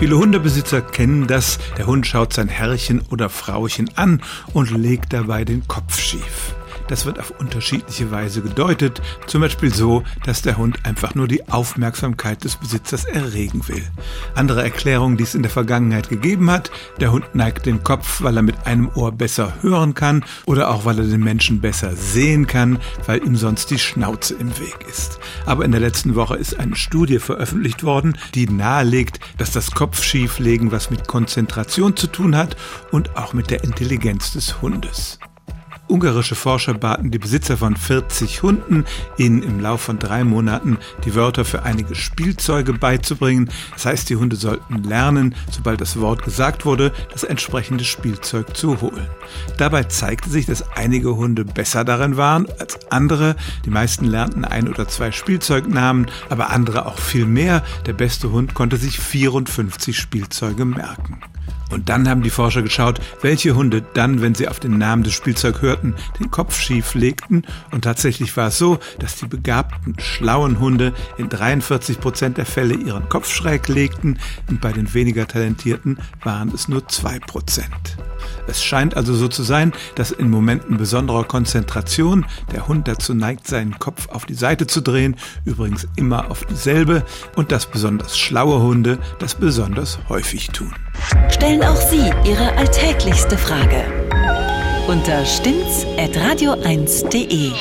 Viele Hundebesitzer kennen das. Der Hund schaut sein Herrchen oder Frauchen an und legt dabei den Kopf schief. Das wird auf unterschiedliche Weise gedeutet, zum Beispiel so, dass der Hund einfach nur die Aufmerksamkeit des Besitzers erregen will. Andere Erklärungen, die es in der Vergangenheit gegeben hat, der Hund neigt den Kopf, weil er mit einem Ohr besser hören kann oder auch weil er den Menschen besser sehen kann, weil ihm sonst die Schnauze im Weg ist. Aber in der letzten Woche ist eine Studie veröffentlicht worden, die nahelegt, dass das Kopfschieflegen was mit Konzentration zu tun hat und auch mit der Intelligenz des Hundes. Ungarische Forscher baten die Besitzer von 40 Hunden, ihnen im Lauf von drei Monaten die Wörter für einige Spielzeuge beizubringen. Das heißt, die Hunde sollten lernen, sobald das Wort gesagt wurde, das entsprechende Spielzeug zu holen. Dabei zeigte sich, dass einige Hunde besser darin waren als andere. Die meisten lernten ein oder zwei Spielzeugnamen, aber andere auch viel mehr. Der beste Hund konnte sich 54 Spielzeuge merken. Und dann haben die Forscher geschaut, welche Hunde dann, wenn sie auf den Namen des Spielzeugs hörten, den Kopf schief legten. Und tatsächlich war es so, dass die begabten, schlauen Hunde in 43 Prozent der Fälle ihren Kopf schräg legten und bei den weniger talentierten waren es nur zwei Prozent. Es scheint also so zu sein, dass in Momenten besonderer Konzentration der Hund dazu neigt, seinen Kopf auf die Seite zu drehen, übrigens immer auf dieselbe, und dass besonders schlaue Hunde das besonders häufig tun. Stellen auch Sie Ihre alltäglichste Frage unter stimmtz.radio1.de.